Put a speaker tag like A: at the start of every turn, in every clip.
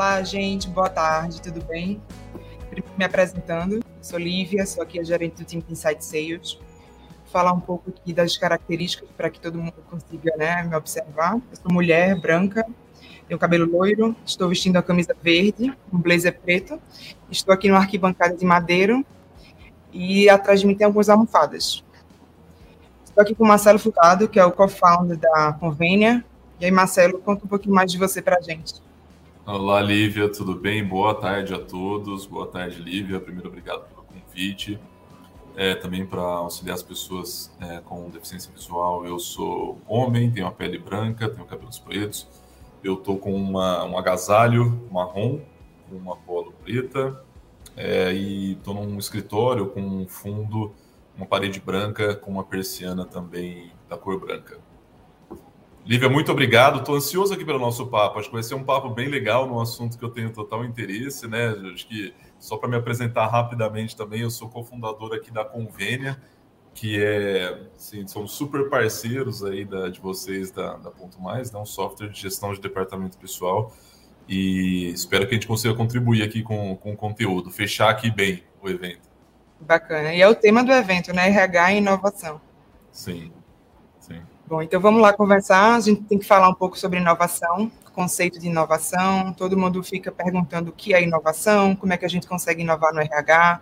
A: Olá, gente, boa tarde, tudo bem? Me apresentando, sou Lívia, sou aqui a gerente do time de Insight Sales. Vou falar um pouco aqui das características para que todo mundo consiga né, me observar. Eu sou mulher, branca, tenho cabelo loiro, estou vestindo a camisa verde, um blazer preto. Estou aqui no arquibancada de madeiro e atrás de mim tem algumas almofadas. Estou aqui com o Marcelo Furtado, que é o co-founder da Convênia. E aí, Marcelo, conta um pouquinho mais de você para a gente.
B: Olá, Lívia, tudo bem? Boa tarde a todos. Boa tarde, Lívia. Primeiro, obrigado pelo convite. É, também para auxiliar as pessoas é, com deficiência visual. Eu sou homem, tenho a pele branca, tenho cabelos pretos. Eu estou com uma, um agasalho marrom, uma polo preta, é, e estou num escritório com um fundo uma parede branca com uma persiana também da cor branca. Lívia, muito obrigado. Estou ansioso aqui pelo nosso papo. Acho que vai ser um papo bem legal num assunto que eu tenho total interesse, né? Acho que só para me apresentar rapidamente também, eu sou cofundador aqui da Convênia, que é, assim, são super parceiros aí da, de vocês da, da Ponto Mais, né? um software de gestão de departamento pessoal. E espero que a gente consiga contribuir aqui com, com o conteúdo, fechar aqui bem o evento.
A: Bacana. E é o tema do evento, né? RH e inovação.
B: Sim, sim.
A: Bom, então vamos lá conversar. A gente tem que falar um pouco sobre inovação, conceito de inovação. Todo mundo fica perguntando o que é inovação, como é que a gente consegue inovar no RH,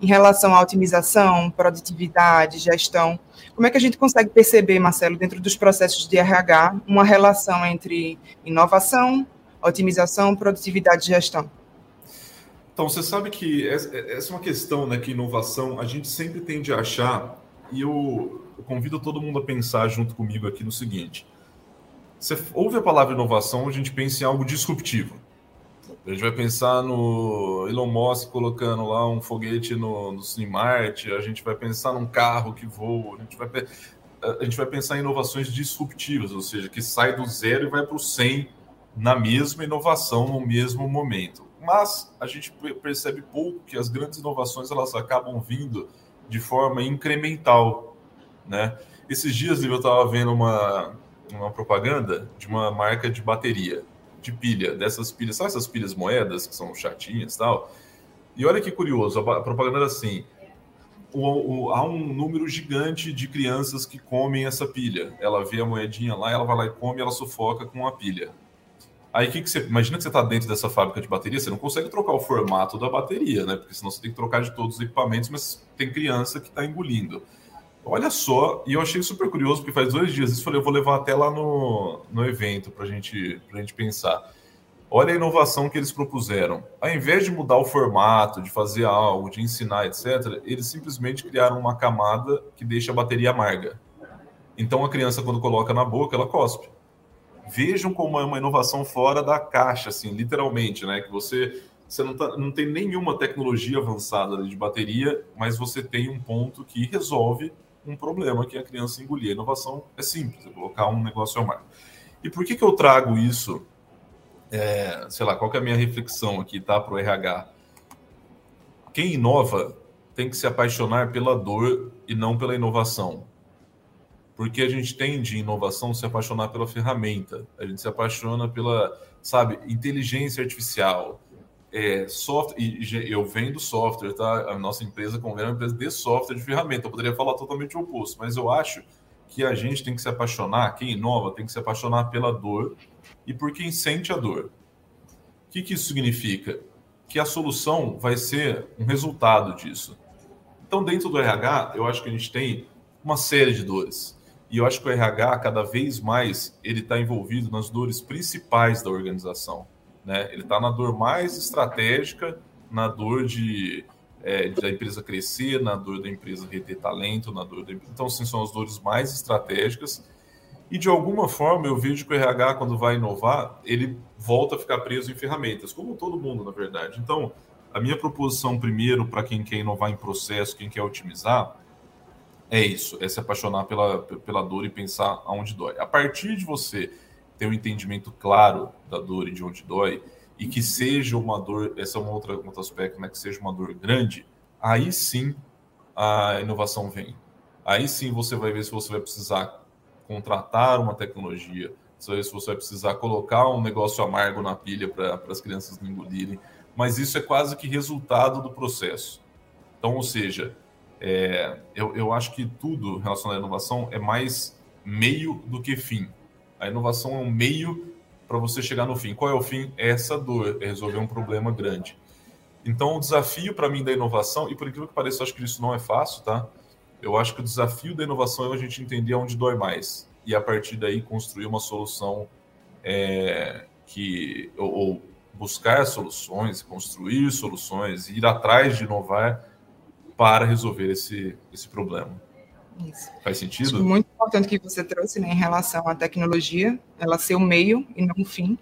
A: em relação à otimização, produtividade, gestão. Como é que a gente consegue perceber, Marcelo, dentro dos processos de RH, uma relação entre inovação, otimização, produtividade e gestão?
B: Então, você sabe que essa é uma questão, né, que inovação, a gente sempre tende a achar, e eu, eu convido todo mundo a pensar junto comigo aqui no seguinte: você ouve a palavra inovação, a gente pensa em algo disruptivo. A gente vai pensar no Elon Musk colocando lá um foguete no, no Cinemart, a gente vai pensar num carro que voa, a gente vai, a gente vai pensar em inovações disruptivas, ou seja, que sai do zero e vai para o 100 na mesma inovação, no mesmo momento mas a gente percebe pouco que as grandes inovações elas acabam vindo de forma incremental, né? Esses dias eu estava vendo uma, uma propaganda de uma marca de bateria, de pilha, dessas pilhas, sabe essas pilhas moedas que são chatinhas e tal? E olha que curioso, a propaganda era assim, o, o, há um número gigante de crianças que comem essa pilha. Ela vê a moedinha lá, ela vai lá e come, ela sufoca com a pilha. Aí que, que você. Imagina que você está dentro dessa fábrica de bateria, você não consegue trocar o formato da bateria, né? Porque senão você tem que trocar de todos os equipamentos, mas tem criança que está engolindo. Olha só, e eu achei super curioso, porque faz dois dias isso, falei, eu vou levar até lá no, no evento para gente, a gente pensar. Olha a inovação que eles propuseram. Ao invés de mudar o formato, de fazer algo, de ensinar, etc., eles simplesmente criaram uma camada que deixa a bateria amarga. Então a criança, quando coloca na boca, ela cospe vejam como é uma inovação fora da caixa, assim, literalmente, né? Que você, você não, tá, não tem nenhuma tecnologia avançada de bateria, mas você tem um ponto que resolve um problema que a criança engolir. A inovação é simples, é colocar um negócio ao mar. E por que, que eu trago isso? É, sei lá, qual que é a minha reflexão aqui, tá, para o RH? Quem inova tem que se apaixonar pela dor e não pela inovação porque a gente tende, em inovação, se apaixonar pela ferramenta, a gente se apaixona pela, sabe, inteligência artificial, é, software, e eu vendo software, tá? A nossa empresa é uma empresa de software de ferramenta. Eu poderia falar totalmente o oposto, mas eu acho que a gente tem que se apaixonar, quem inova tem que se apaixonar pela dor e por quem sente a dor. O que, que isso significa? Que a solução vai ser um resultado disso. Então, dentro do RH, eu acho que a gente tem uma série de dores. E eu acho que o RH, cada vez mais, ele está envolvido nas dores principais da organização. Né? Ele está na dor mais estratégica, na dor de, é, da empresa crescer, na dor da empresa reter talento, na dor da... Então, assim, são as dores mais estratégicas. E, de alguma forma, eu vejo que o RH, quando vai inovar, ele volta a ficar preso em ferramentas, como todo mundo, na verdade. Então, a minha proposição, primeiro, para quem quer inovar em processo, quem quer otimizar, é isso, é se apaixonar pela, pela dor e pensar aonde dói. A partir de você ter um entendimento claro da dor e de onde dói, e que seja uma dor, esse é um outro, um outro aspecto, né, que seja uma dor grande, aí sim a inovação vem. Aí sim você vai ver se você vai precisar contratar uma tecnologia, se você vai precisar colocar um negócio amargo na pilha para as crianças não engolirem, mas isso é quase que resultado do processo. Então, ou seja, é, eu, eu acho que tudo relacionado à inovação é mais meio do que fim. A inovação é um meio para você chegar no fim. Qual é o fim? É essa dor, é resolver um problema grande. Então, o desafio para mim da inovação, e por incrível que pareça, acho que isso não é fácil, tá? Eu acho que o desafio da inovação é a gente entender onde dói mais e a partir daí construir uma solução é, que ou, ou, buscar soluções, construir soluções, ir atrás de inovar para resolver esse, esse problema. Isso. Faz sentido? Acho
A: muito importante que você trouxe né, em relação à tecnologia, ela ser o meio e não o fim.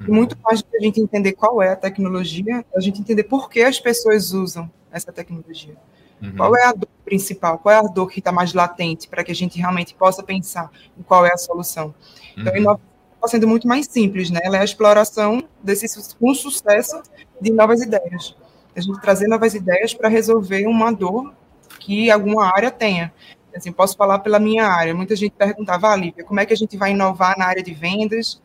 A: Uhum. muito mais do que a gente entender qual é a tecnologia, a gente entender por que as pessoas usam essa tecnologia. Uhum. Qual é a dor principal? Qual é a dor que está mais latente para que a gente realmente possa pensar em qual é a solução? Então, uhum. inovação está sendo muito mais simples, né? Ela é a exploração desse com sucesso de novas ideias. A gente trazer novas ideias para resolver uma dor que alguma área tenha. Assim, posso falar pela minha área. Muita gente perguntava, ah, Lívia, como é que a gente vai inovar na área de vendas?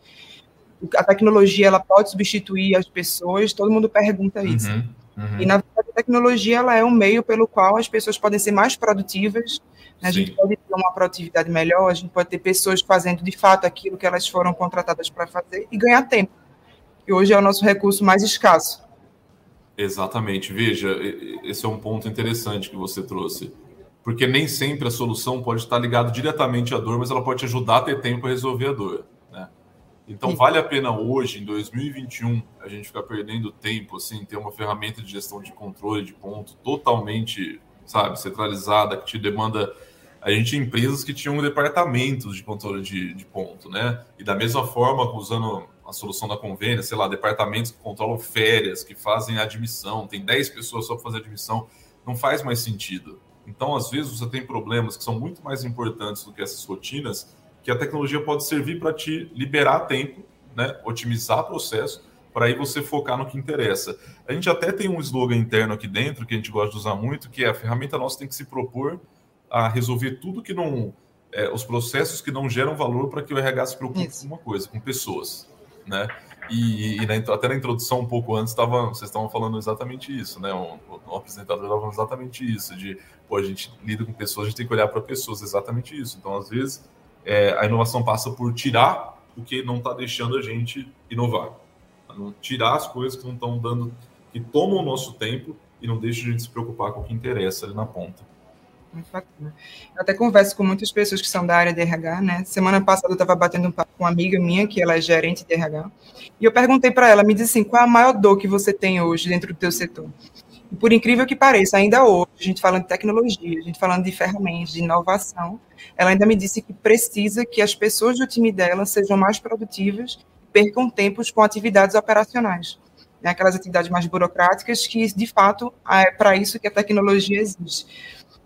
A: A tecnologia ela pode substituir as pessoas? Todo mundo pergunta isso. Uhum, uhum. E na verdade, a tecnologia ela é um meio pelo qual as pessoas podem ser mais produtivas. Né? A gente pode ter uma produtividade melhor. A gente pode ter pessoas fazendo de fato aquilo que elas foram contratadas para fazer e ganhar tempo. E hoje é o nosso recurso mais escasso.
B: Exatamente. Veja, esse é um ponto interessante que você trouxe. Porque nem sempre a solução pode estar ligada diretamente à dor, mas ela pode te ajudar a ter tempo para resolver a dor. Né? Então, vale a pena hoje, em 2021, a gente ficar perdendo tempo, assim, ter uma ferramenta de gestão de controle de ponto totalmente, sabe, centralizada, que te demanda. A gente tinha empresas que tinham departamentos de controle de, de ponto, né? E da mesma forma, usando a solução da convênia, sei lá, departamentos que controlam férias, que fazem admissão, tem 10 pessoas só para fazer admissão, não faz mais sentido. Então, às vezes, você tem problemas que são muito mais importantes do que essas rotinas, que a tecnologia pode servir para te liberar tempo, né, otimizar processo, para aí você focar no que interessa. A gente até tem um slogan interno aqui dentro, que a gente gosta de usar muito, que é a ferramenta nossa tem que se propor a resolver tudo que não. É, os processos que não geram valor para que o RH se preocupe Isso. com uma coisa, com pessoas né? E, e na, até na introdução, um pouco antes, tava, vocês estavam falando exatamente isso, né? O, o apresentador estava falando exatamente isso, de, pô, a gente lida com pessoas, a gente tem que olhar para pessoas, exatamente isso. Então, às vezes, é, a inovação passa por tirar o que não está deixando a gente inovar. Tirar as coisas que não estão dando, que tomam o nosso tempo e não deixam a gente se preocupar com o que interessa ali na ponta.
A: Muito bacana. Eu até converso com muitas pessoas que são da área de RH, né? Semana passada eu estava batendo um papo com uma amiga minha, que ela é gerente de RH, e eu perguntei para ela, me disse assim, qual é a maior dor que você tem hoje dentro do teu setor? E por incrível que pareça, ainda hoje, a gente falando de tecnologia, a gente falando de ferramentas, de inovação, ela ainda me disse que precisa que as pessoas do time dela sejam mais produtivas, percam tempos com atividades operacionais. Né? Aquelas atividades mais burocráticas que, de fato, é para isso que a tecnologia existe.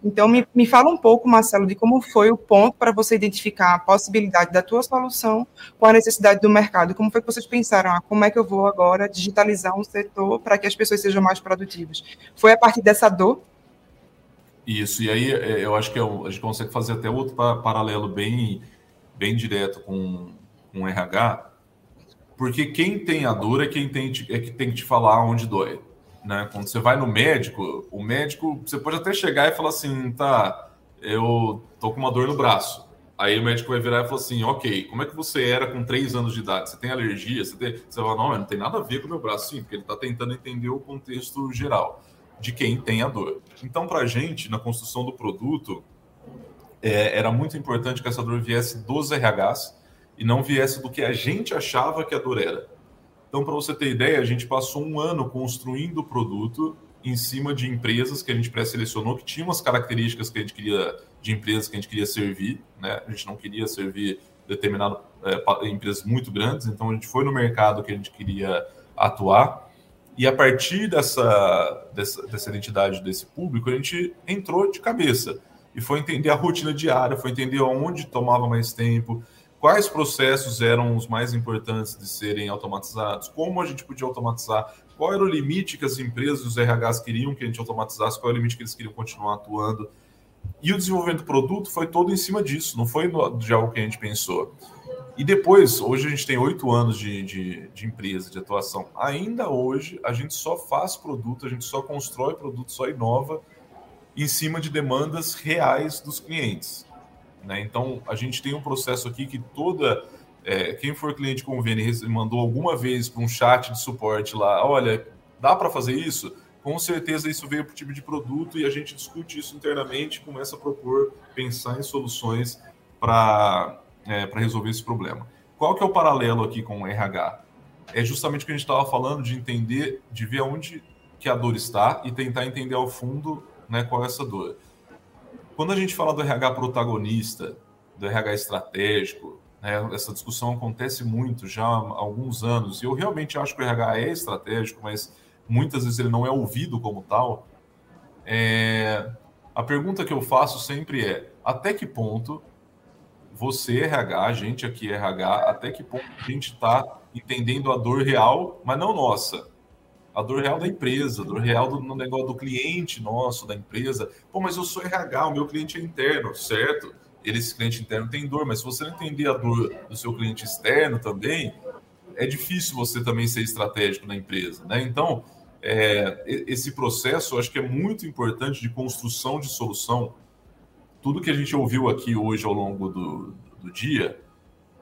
A: Então, me, me fala um pouco, Marcelo, de como foi o ponto para você identificar a possibilidade da tua solução com a necessidade do mercado. Como foi que vocês pensaram, ah, como é que eu vou agora digitalizar um setor para que as pessoas sejam mais produtivas? Foi a partir dessa dor?
B: Isso, e aí é, eu acho que é a gente consegue fazer até outro paralelo bem, bem direto com, com o RH, porque quem tem a dor é quem tem, é que tem que te falar onde dói. Né? Quando você vai no médico, o médico, você pode até chegar e falar assim, tá, eu tô com uma dor no braço. Aí o médico vai virar e falar assim, ok, como é que você era com três anos de idade? Você tem alergia? Você, tem... você vai falar, não, não tem nada a ver com o meu braço, sim, porque ele está tentando entender o contexto geral de quem tem a dor. Então, para a gente, na construção do produto, é, era muito importante que essa dor viesse dos RHs e não viesse do que a gente achava que a dor era. Então, para você ter ideia, a gente passou um ano construindo o produto em cima de empresas que a gente pré-selecionou, que tinham as características que a gente queria, de empresas que a gente queria servir, né? A gente não queria servir determinado é, empresas muito grandes, então a gente foi no mercado que a gente queria atuar. E a partir dessa, dessa, dessa identidade desse público, a gente entrou de cabeça e foi entender a rotina diária, foi entender onde tomava mais tempo, quais processos eram os mais importantes de serem automatizados, como a gente podia automatizar, qual era o limite que as empresas e os RHs queriam que a gente automatizasse, qual era o limite que eles queriam continuar atuando. E o desenvolvimento do produto foi todo em cima disso, não foi de algo que a gente pensou. E depois, hoje a gente tem oito anos de, de, de, empresa, de atuação. Ainda hoje, a gente só faz produto, a gente só constrói produto, só inova em cima de demandas reais dos clientes. Né? Então, a gente tem um processo aqui que toda. É, quem for cliente convênio mandou alguma vez para um chat de suporte lá, olha, dá para fazer isso? Com certeza isso veio para o tipo de produto e a gente discute isso internamente, começa a propor, pensar em soluções para é, resolver esse problema. Qual que é o paralelo aqui com o RH? É justamente o que a gente estava falando de entender, de ver onde que a dor está e tentar entender ao fundo né, qual é essa dor. Quando a gente fala do RH protagonista, do RH estratégico, né, essa discussão acontece muito já há alguns anos, e eu realmente acho que o RH é estratégico, mas muitas vezes ele não é ouvido como tal. É... A pergunta que eu faço sempre é: até que ponto você, RH, a gente aqui, RH, até que ponto a gente está entendendo a dor real, mas não nossa, a dor real da empresa, a dor real do, no negócio do cliente nosso, da empresa. Pô, mas eu sou RH, o meu cliente é interno, certo? Ele, esse cliente interno tem dor, mas se você não entender a dor do seu cliente externo também, é difícil você também ser estratégico na empresa, né? Então, é, esse processo eu acho que é muito importante de construção de solução. Tudo que a gente ouviu aqui hoje ao longo do, do dia,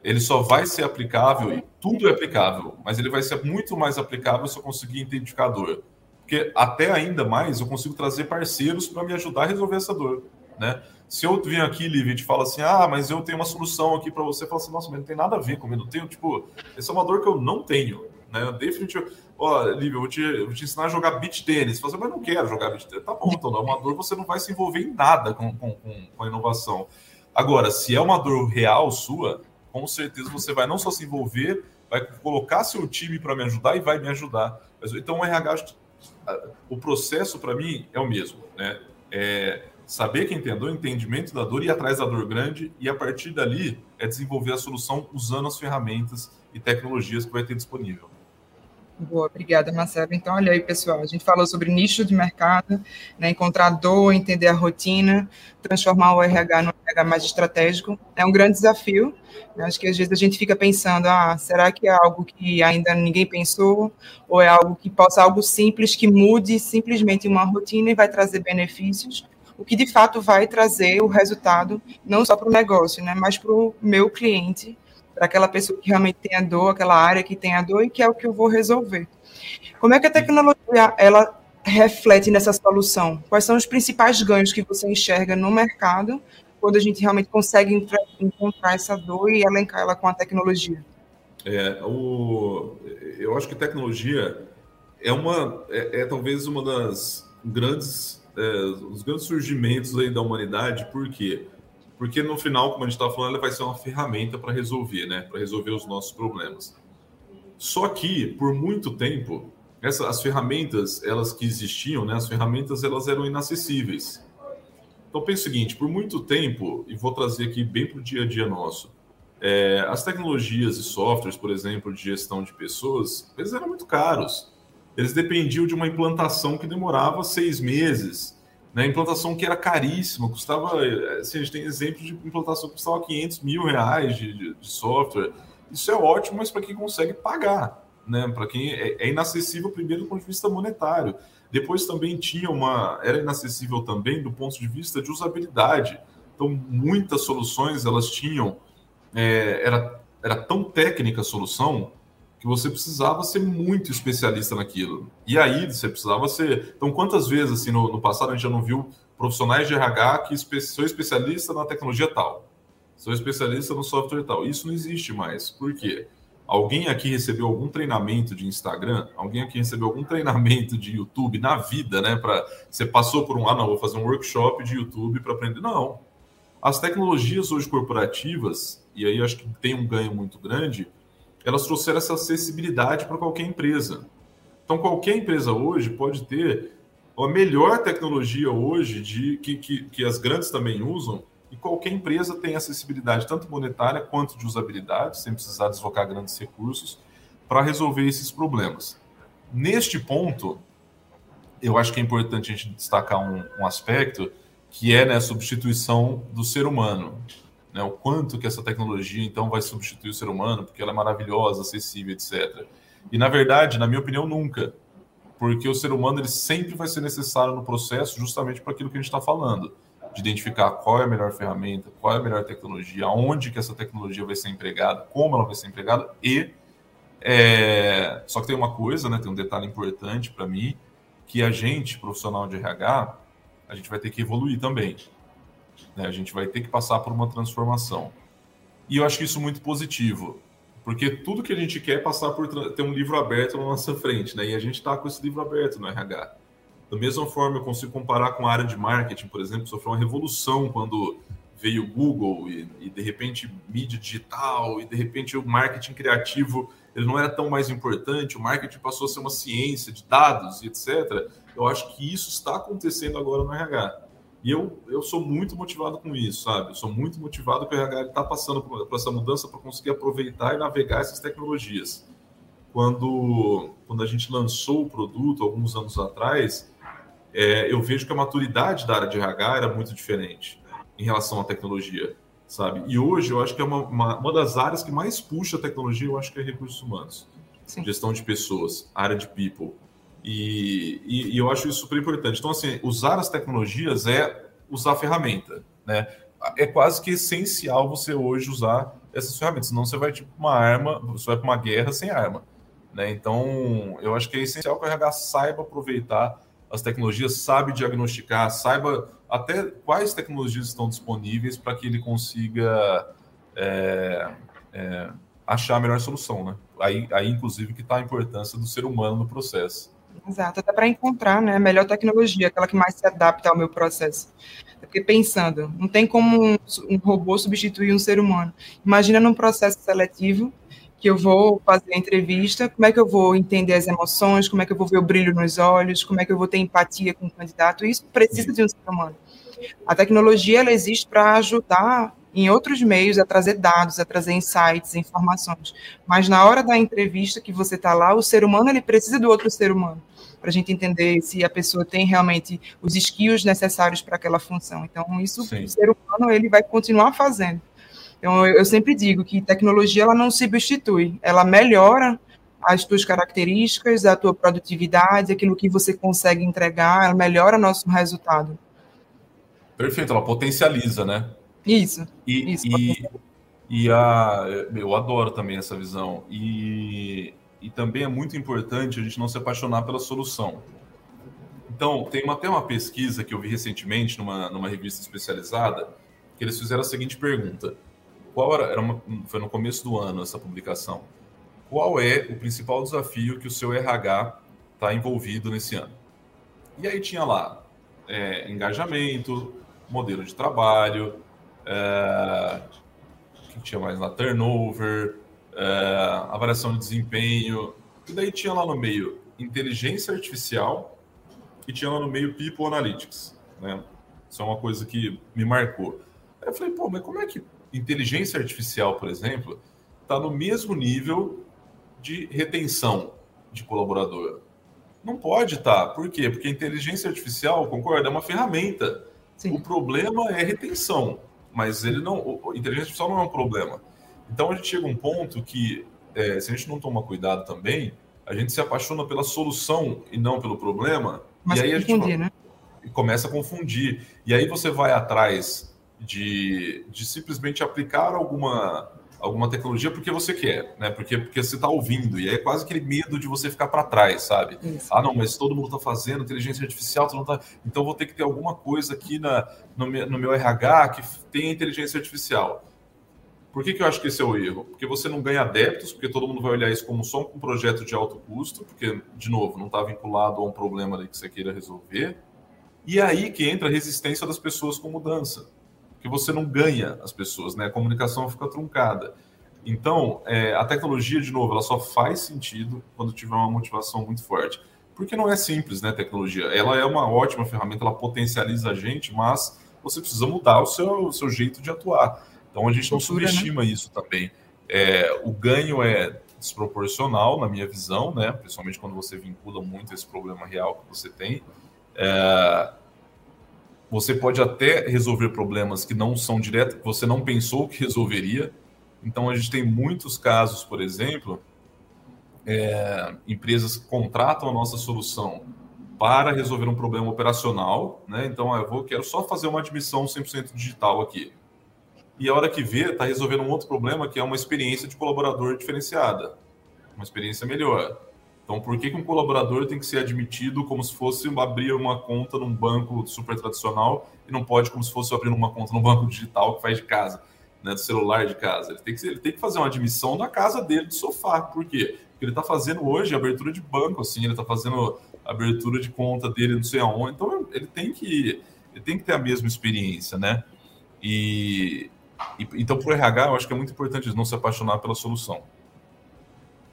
B: ele só vai ser aplicável, e tudo é aplicável, mas ele vai ser muito mais aplicável se eu conseguir identificar a dor. Porque até ainda mais eu consigo trazer parceiros para me ajudar a resolver essa dor. Né? Se eu vim aqui, Liv, e te falo assim, ah, mas eu tenho uma solução aqui para você, fala assim, nossa, mas não tem nada a ver comigo, não tenho, tipo, essa é uma dor que eu não tenho, né? Definitivamente, ó, Liv, eu vou te, eu vou te ensinar a jogar beat tênis. Você fala assim, mas não quero jogar beat tênis. Tá bom, então não é uma dor, você não vai se envolver em nada com, com, com, com a inovação. Agora, se é uma dor real sua, com certeza você vai não só se envolver, vai colocar seu time para me ajudar e vai me ajudar. Então, o RH, o processo para mim é o mesmo, né? É saber quem tem a dor, entendimento da dor, ir atrás da dor grande e a partir dali é desenvolver a solução usando as ferramentas e tecnologias que vai ter disponível.
A: Boa, obrigada, Marcelo. Então, olha aí, pessoal, a gente falou sobre nicho de mercado, né, encontrar dor, entender a rotina, transformar o RH no RH mais estratégico. É um grande desafio. Né? Acho que às vezes a gente fica pensando, ah, será que é algo que ainda ninguém pensou? Ou é algo que possa, algo simples, que mude simplesmente uma rotina e vai trazer benefícios? O que de fato vai trazer o resultado, não só para o negócio, né, mas para o meu cliente para aquela pessoa que realmente tem a dor, aquela área que tem a dor e que é o que eu vou resolver. Como é que a tecnologia ela reflete nessa solução? Quais são os principais ganhos que você enxerga no mercado quando a gente realmente consegue encontrar essa dor e elencar ela com a tecnologia?
B: É, o, eu acho que tecnologia é uma é, é talvez uma das grandes é, os grandes surgimentos aí da humanidade, por quê? Porque no final, como a gente está falando, ela vai ser uma ferramenta para resolver, né? Para resolver os nossos problemas. Só que, por muito tempo, essa, as ferramentas, elas que existiam, né? As ferramentas, elas eram inacessíveis. Então, pense o seguinte: por muito tempo, e vou trazer aqui bem para o dia a dia nosso, é, as tecnologias e softwares, por exemplo, de gestão de pessoas, eles eram muito caros. Eles dependiam de uma implantação que demorava seis meses né? Implantação que era caríssima, custava. Assim, a gente tem exemplos de implantação que custava 500 mil reais de, de, de software. Isso é ótimo, mas para quem consegue pagar, né? Para quem é, é, inacessível primeiro do ponto de vista monetário. Depois também tinha uma, era inacessível também do ponto de vista de usabilidade. Então muitas soluções elas tinham, é, era, era tão técnica a solução que você precisava ser muito especialista naquilo. E aí você precisava ser. Então, quantas vezes assim no, no passado a gente já não viu profissionais de RH que espe... sou especialista na tecnologia tal, sou especialista no software tal. Isso não existe mais. Por quê? Alguém aqui recebeu algum treinamento de Instagram? Alguém aqui recebeu algum treinamento de YouTube na vida, né? Para você passou por um, ah, não, vou fazer um workshop de YouTube para aprender. Não. As tecnologias hoje corporativas, e aí acho que tem um ganho muito grande, elas trouxeram essa acessibilidade para qualquer empresa. Então, qualquer empresa hoje pode ter a melhor tecnologia hoje de que, que, que as grandes também usam, e qualquer empresa tem acessibilidade, tanto monetária quanto de usabilidade, sem precisar deslocar grandes recursos, para resolver esses problemas. Neste ponto, eu acho que é importante a gente destacar um, um aspecto que é né, a substituição do ser humano. Né? O quanto que essa tecnologia então vai substituir o ser humano, porque ela é maravilhosa, acessível, etc. E na verdade, na minha opinião, nunca, porque o ser humano ele sempre vai ser necessário no processo, justamente para aquilo que a gente está falando, de identificar qual é a melhor ferramenta, qual é a melhor tecnologia, aonde que essa tecnologia vai ser empregada, como ela vai ser empregada e é... só que tem uma coisa, né? Tem um detalhe importante para mim que a gente profissional de RH a gente vai ter que evoluir também. Né? A gente vai ter que passar por uma transformação. E eu acho isso muito positivo, porque tudo que a gente quer é passar por ter um livro aberto na nossa frente, né? E a gente está com esse livro aberto no RH. Da mesma forma, eu consigo comparar com a área de marketing, por exemplo, sofreu uma revolução quando veio o Google e, e, de repente mídia digital e de repente o marketing criativo ele não era tão mais importante, o marketing passou a ser uma ciência de dados e etc. Eu acho que isso está acontecendo agora no RH. E eu, eu sou muito motivado com isso, sabe? Eu sou muito motivado que o RH está passando por, por, essa mudança para conseguir aproveitar e navegar essas tecnologias. Quando, quando a gente lançou o produto, alguns anos atrás, é, eu vejo que a maturidade da área de RH era muito diferente em relação à tecnologia, sabe? E hoje eu acho que é uma, uma, uma das áreas que mais puxa a tecnologia, eu acho que é recursos humanos. Sim. Gestão de pessoas, área de people. E, e, e, eu acho isso super importante. Então, assim, usar as tecnologias é usar a ferramenta, né? É quase que essencial você hoje usar essas ferramentas, senão você vai tipo uma arma, você vai para uma guerra sem arma, né? Então, eu acho que é essencial que o RH saiba aproveitar as tecnologias, sabe diagnosticar, saiba até quais tecnologias estão disponíveis para que ele consiga é, é, achar a melhor solução, né? Aí, aí inclusive, que está a importância do ser humano no processo.
A: Exato, até para encontrar né, a melhor tecnologia, aquela que mais se adapta ao meu processo. Porque pensando, não tem como um, um robô substituir um ser humano. Imagina num processo seletivo que eu vou fazer a entrevista, como é que eu vou entender as emoções, como é que eu vou ver o brilho nos olhos, como é que eu vou ter empatia com o candidato. Isso precisa de um ser humano. A tecnologia ela existe para ajudar em outros meios a trazer dados, a trazer insights, informações. Mas na hora da entrevista que você está lá, o ser humano ele precisa do outro ser humano para a gente entender se a pessoa tem realmente os skills necessários para aquela função. Então isso Sim. o ser humano ele vai continuar fazendo. Então eu, eu sempre digo que tecnologia ela não substitui, ela melhora as tuas características, a tua produtividade, aquilo que você consegue entregar, ela melhora nosso resultado.
B: Perfeito, ela potencializa, né?
A: Isso.
B: E,
A: isso,
B: e, e a, eu adoro também essa visão. E, e também é muito importante a gente não se apaixonar pela solução. Então, tem até uma pesquisa que eu vi recentemente numa, numa revista especializada, que eles fizeram a seguinte pergunta. Qual era, era uma, foi no começo do ano essa publicação. Qual é o principal desafio que o seu RH está envolvido nesse ano? E aí tinha lá é, engajamento, modelo de trabalho, é, o que tinha mais lá? Turnover, é, avaliação de desempenho. E daí tinha lá no meio inteligência artificial e tinha lá no meio People Analytics. Né? Isso é uma coisa que me marcou. Aí eu falei, pô, mas como é que inteligência artificial, por exemplo, está no mesmo nível de retenção de colaborador? Não pode estar. Tá. Por quê? Porque inteligência artificial, concorda, é uma ferramenta. Sim. O problema é retenção, mas ele não. Inteligência artificial não é um problema. Então a gente chega a um ponto que, é, se a gente não toma cuidado também, a gente se apaixona pela solução e não pelo problema.
A: Mas
B: e aí
A: a gente né?
B: começa a confundir. E aí você vai atrás de, de simplesmente aplicar alguma alguma tecnologia porque você quer, né? Porque, porque você está ouvindo, e é quase aquele medo de você ficar para trás, sabe? Isso. Ah, não, mas todo mundo está fazendo inteligência artificial, tá... então vou ter que ter alguma coisa aqui na, no, meu, no meu RH que tenha inteligência artificial. Por que, que eu acho que esse é o erro? Porque você não ganha adeptos, porque todo mundo vai olhar isso como só um projeto de alto custo, porque, de novo, não está vinculado a um problema ali que você queira resolver. E é aí que entra a resistência das pessoas com mudança, porque você não ganha as pessoas, né? A comunicação fica truncada. Então, é, a tecnologia, de novo, ela só faz sentido quando tiver uma motivação muito forte. Porque não é simples, né, tecnologia? Ela é uma ótima ferramenta, ela potencializa a gente, mas você precisa mudar o seu, o seu jeito de atuar. Então a gente não Cultura, né? subestima né? isso também. É, o ganho é desproporcional, na minha visão, né? principalmente quando você vincula muito esse problema real que você tem. É, você pode até resolver problemas que não são diretos, que você não pensou que resolveria. Então, a gente tem muitos casos, por exemplo, é, empresas que contratam a nossa solução para resolver um problema operacional, né? Então, eu vou, quero só fazer uma admissão 100% digital aqui. E a hora que vê, está resolvendo um outro problema que é uma experiência de colaborador diferenciada, uma experiência melhor. Então, por que, que um colaborador tem que ser admitido como se fosse abrir uma conta num banco super tradicional e não pode como se fosse abrir uma conta num banco digital que faz de casa, né, do celular de casa? Ele tem que, ele tem que fazer uma admissão da casa dele, do sofá. Por quê? Porque ele está fazendo hoje abertura de banco, assim, ele está fazendo abertura de conta dele, não sei aonde. Então, ele tem que, ele tem que ter a mesma experiência, né? E, e então, para o RH, eu acho que é muito importante não se apaixonar pela solução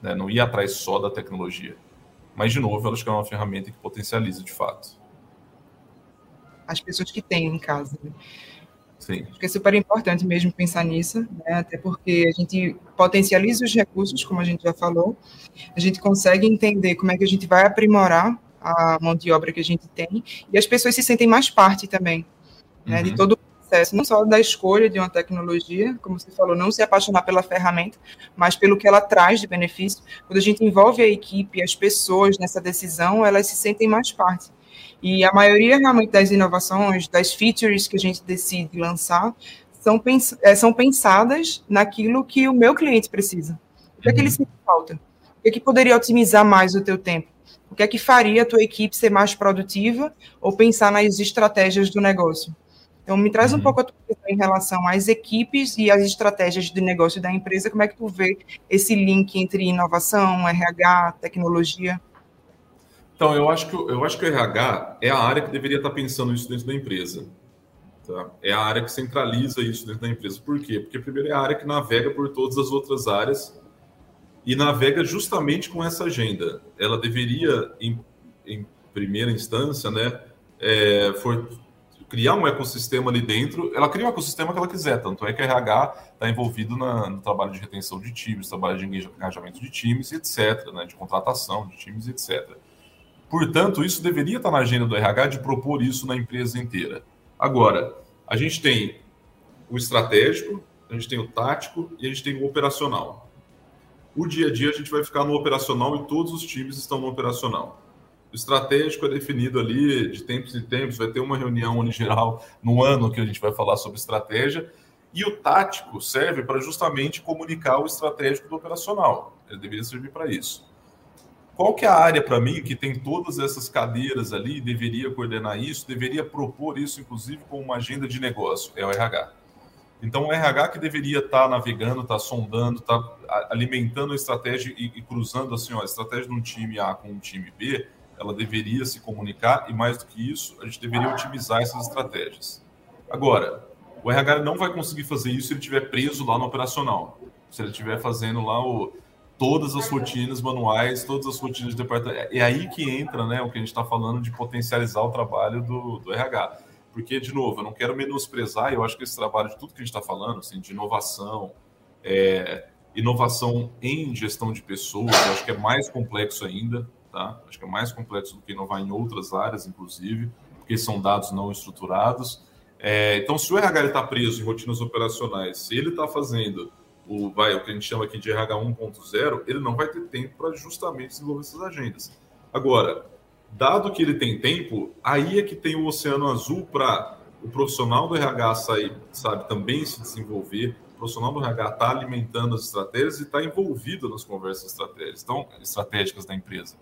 B: né? não ir atrás só da tecnologia. Mas, de novo, eu acho que é uma ferramenta que potencializa de fato.
A: As pessoas que têm em casa. Né?
B: Sim.
A: Acho que é super importante mesmo pensar nisso, né? até porque a gente potencializa os recursos, como a gente já falou, a gente consegue entender como é que a gente vai aprimorar a mão de obra que a gente tem, e as pessoas se sentem mais parte também, né, uhum. de todo processo, não só da escolha de uma tecnologia, como você falou, não se apaixonar pela ferramenta, mas pelo que ela traz de benefício. Quando a gente envolve a equipe, as pessoas nessa decisão, elas se sentem mais parte. E a maioria realmente das inovações, das features que a gente decide lançar, são, pens é, são pensadas naquilo que o meu cliente precisa. O que é que ele uhum. sente falta? O que é que poderia otimizar mais o teu tempo? O que é que faria a tua equipe ser mais produtiva ou pensar nas estratégias do negócio? Então, me traz um uhum. pouco a tua visão em relação às equipes e às estratégias de negócio da empresa. Como é que tu vê esse link entre inovação, RH, tecnologia?
B: Então, eu acho que eu acho que o RH é a área que deveria estar pensando isso dentro da empresa. Tá? É a área que centraliza isso dentro da empresa. Por quê? Porque primeiro é a área que navega por todas as outras áreas e navega justamente com essa agenda. Ela deveria, em, em primeira instância, né, é, for, criar um ecossistema ali dentro, ela cria o ecossistema que ela quiser, tanto é que a RH está envolvido na, no trabalho de retenção de times, trabalho de engajamento de times, etc., né, de contratação de times, etc. Portanto, isso deveria estar na agenda do RH de propor isso na empresa inteira. Agora, a gente tem o estratégico, a gente tem o tático e a gente tem o operacional. O dia a dia a gente vai ficar no operacional e todos os times estão no operacional. O estratégico é definido ali de tempos em tempos, vai ter uma reunião em geral no ano que a gente vai falar sobre estratégia. E o tático serve para justamente comunicar o estratégico do operacional. Ele deveria servir para isso. Qual que é a área para mim que tem todas essas cadeiras ali, deveria coordenar isso, deveria propor isso, inclusive, com uma agenda de negócio? É o RH. Então, o RH que deveria estar tá navegando, estar tá sondando, estar tá alimentando a estratégia e, e cruzando assim, ó, a estratégia de um time A com um time B, ela deveria se comunicar e, mais do que isso, a gente deveria otimizar essas estratégias. Agora, o RH não vai conseguir fazer isso se ele estiver preso lá no operacional. Se ele estiver fazendo lá o, todas as rotinas manuais, todas as rotinas de departamento. É aí que entra né, o que a gente está falando de potencializar o trabalho do, do RH. Porque, de novo, eu não quero menosprezar, eu acho que esse trabalho de tudo que a gente está falando, assim, de inovação, é, inovação em gestão de pessoas, eu acho que é mais complexo ainda tá? Acho que é mais complexo do que inovar em outras áreas, inclusive, porque são dados não estruturados. É, então, se o RH está preso em rotinas operacionais, se ele está fazendo o, vai, o que a gente chama aqui de RH 1.0, ele não vai ter tempo para justamente desenvolver essas agendas. Agora, dado que ele tem tempo, aí é que tem o oceano azul para o profissional do RH sair, sabe, também se desenvolver, o profissional do RH está alimentando as estratégias e está envolvido nas conversas estratégicas, então, estratégicas da empresa.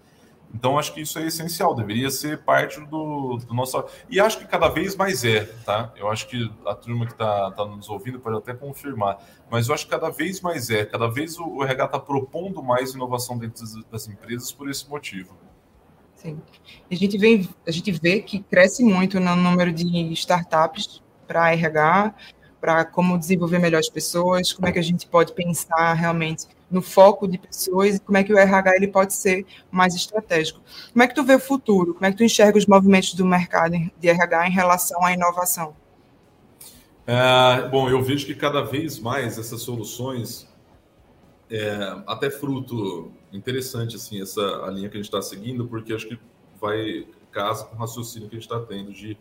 B: Então, acho que isso é essencial, deveria ser parte do, do nosso. E acho que cada vez mais é, tá? Eu acho que a turma que está tá nos ouvindo pode até confirmar, mas eu acho que cada vez mais é, cada vez o RH está propondo mais inovação dentro das empresas por esse motivo.
A: Sim. A gente, vê, a gente vê que cresce muito no número de startups para RH, para como desenvolver melhor as pessoas, como é que a gente pode pensar realmente no foco de pessoas e como é que o RH ele pode ser mais estratégico. Como é que tu vê o futuro? Como é que tu enxerga os movimentos do mercado de RH em relação à inovação?
B: É, bom, eu vejo que cada vez mais essas soluções, é, até fruto interessante assim essa a linha que a gente está seguindo, porque acho que vai casa com o raciocínio que a gente está tendo de